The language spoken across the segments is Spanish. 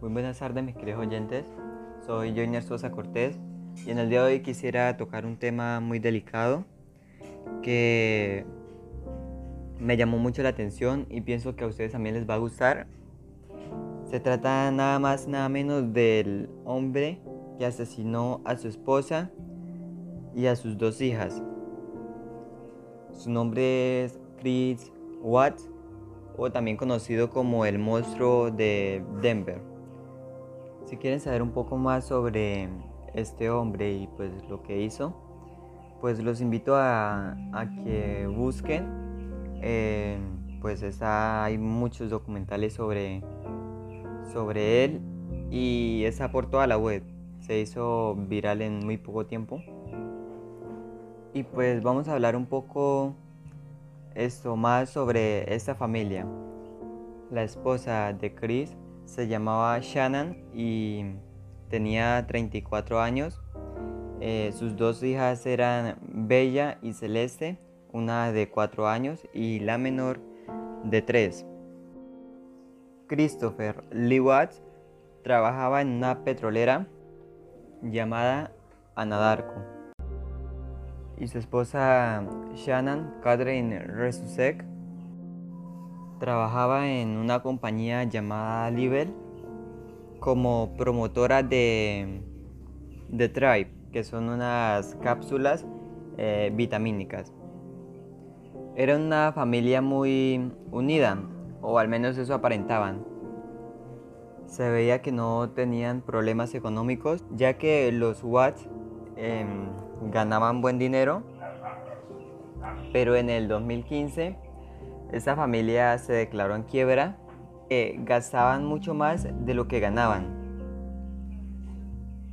Muy buenas tardes mis queridos oyentes, soy Joiner Sosa Cortés y en el día de hoy quisiera tocar un tema muy delicado que me llamó mucho la atención y pienso que a ustedes también les va a gustar. Se trata nada más nada menos del hombre que asesinó a su esposa y a sus dos hijas. Su nombre es Chris Watts o también conocido como el monstruo de Denver. Si quieren saber un poco más sobre este hombre y pues lo que hizo, pues los invito a, que busquen. Eh, pues hay muchos documentales sobre, sobre él y está por toda la web. Se hizo viral en muy poco tiempo. Y pues vamos a hablar un poco esto más sobre esta familia. La esposa de Chris se llamaba Shannon y tenía 34 años. Eh, sus dos hijas eran Bella y Celeste, una de 4 años y la menor de 3. Christopher Lee Watts trabajaba en una petrolera llamada Anadarko y su esposa Shannon Catherine Resusek trabajaba en una compañía llamada Libel como promotora de, de Tribe, que son unas cápsulas eh, vitamínicas. Era una familia muy unida, o al menos eso aparentaban. Se veía que no tenían problemas económicos, ya que los Watts em, ganaban buen dinero, pero en el 2015 esta familia se declaró en quiebra, gastaban mucho más de lo que ganaban.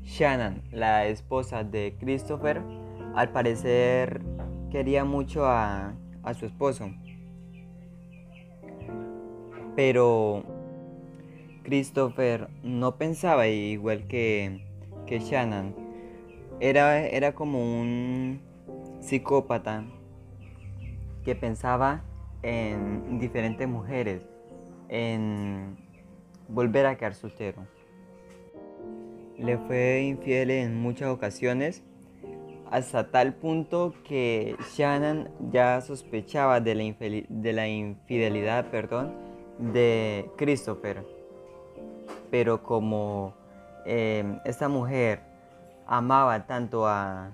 Shannon, la esposa de Christopher, al parecer quería mucho a, su esposo. Pero Christopher no pensaba igual que, que Shannon era, era como un psicópata que pensaba en diferentes mujeres, en volver a quedar soltero. Le fue infiel en muchas ocasiones, hasta tal punto que Shannon ya sospechaba de la, de la infidelidad perdón, de Christopher. Pero como eh, esta mujer amaba tanto a,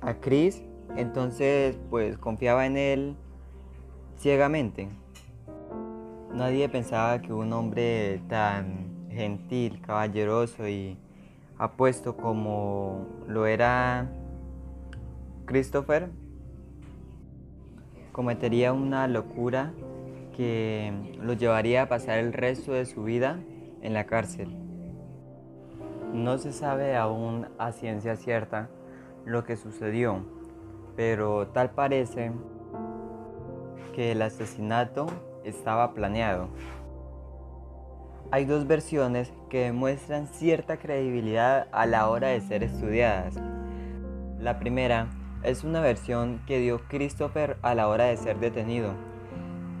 a Chris, entonces pues confiaba en él ciegamente. Nadie pensaba que un hombre tan gentil, caballeroso y apuesto como lo era Christopher cometería una locura que lo llevaría a pasar el resto de su vida en la cárcel. No se sabe aún a ciencia cierta lo que sucedió, pero tal parece que el asesinato estaba planeado. Hay dos versiones que demuestran cierta credibilidad a la hora de ser estudiadas. La primera es una versión que dio Christopher a la hora de ser detenido,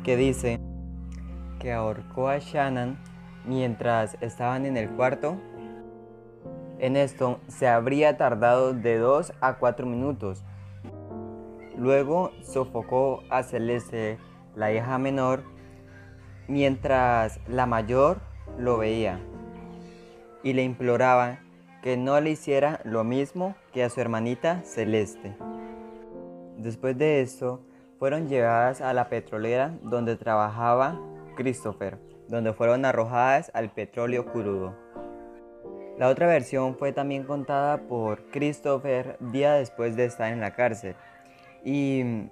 que dice que ahorcó a Shannon mientras estaban en el cuarto en esto se habría tardado de 2 a 4 minutos. Luego sofocó a Celeste, la hija menor, mientras la mayor lo veía y le imploraba que no le hiciera lo mismo que a su hermanita Celeste. Después de esto, fueron llevadas a la petrolera donde trabajaba Christopher, donde fueron arrojadas al petróleo crudo. La otra versión fue también contada por Christopher día después de estar en la cárcel y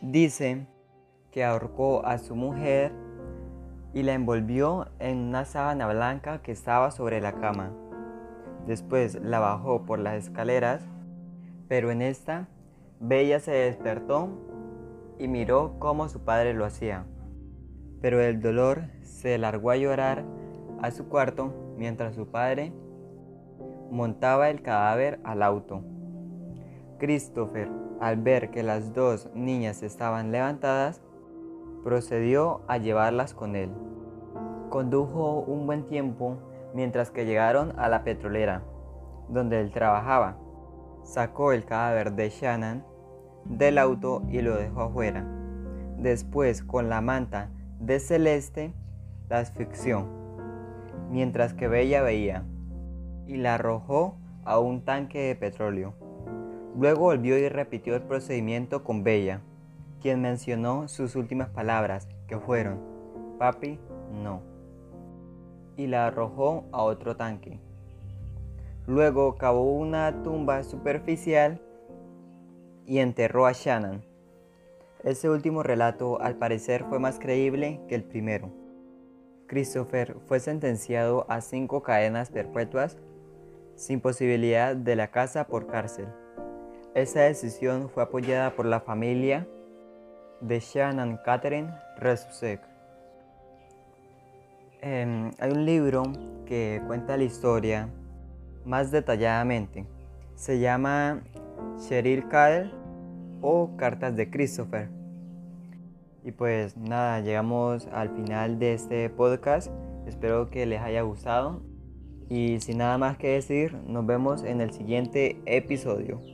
dice que ahorcó a su mujer y la envolvió en una sábana blanca que estaba sobre la cama. Después la bajó por las escaleras, pero en esta Bella se despertó y miró cómo su padre lo hacía. Pero el dolor se largó a llorar a su cuarto mientras su padre montaba el cadáver al auto. Christopher, al ver que las dos niñas estaban levantadas, procedió a llevarlas con él. condujo un buen tiempo mientras que llegaron a la petrolera, donde él trabajaba. Sacó el cadáver de Shannon del auto y lo dejó afuera. Después, con la manta de Celeste, la asfixió, mientras que Bella veía, y la arrojó a un tanque de petróleo. Luego volvió y repitió el procedimiento con Bella, quien mencionó sus últimas palabras, que fueron, papi, no, y la arrojó a otro tanque. Luego cavó una tumba superficial y enterró a Shannon. Ese último relato al parecer fue más creíble que el primero. Christopher fue sentenciado a cinco cadenas perpetuas sin posibilidad de la casa por cárcel. Esa decisión fue apoyada por la familia de Shannon Catherine Resusek. Em, hay un libro que cuenta la historia más detalladamente. Se llama Cheryl Cadell o Cartas de Christopher. Y pues nada, llegamos al final de este podcast. Espero que les haya gustado. Y sin nada más que decir, nos vemos en el siguiente episodio.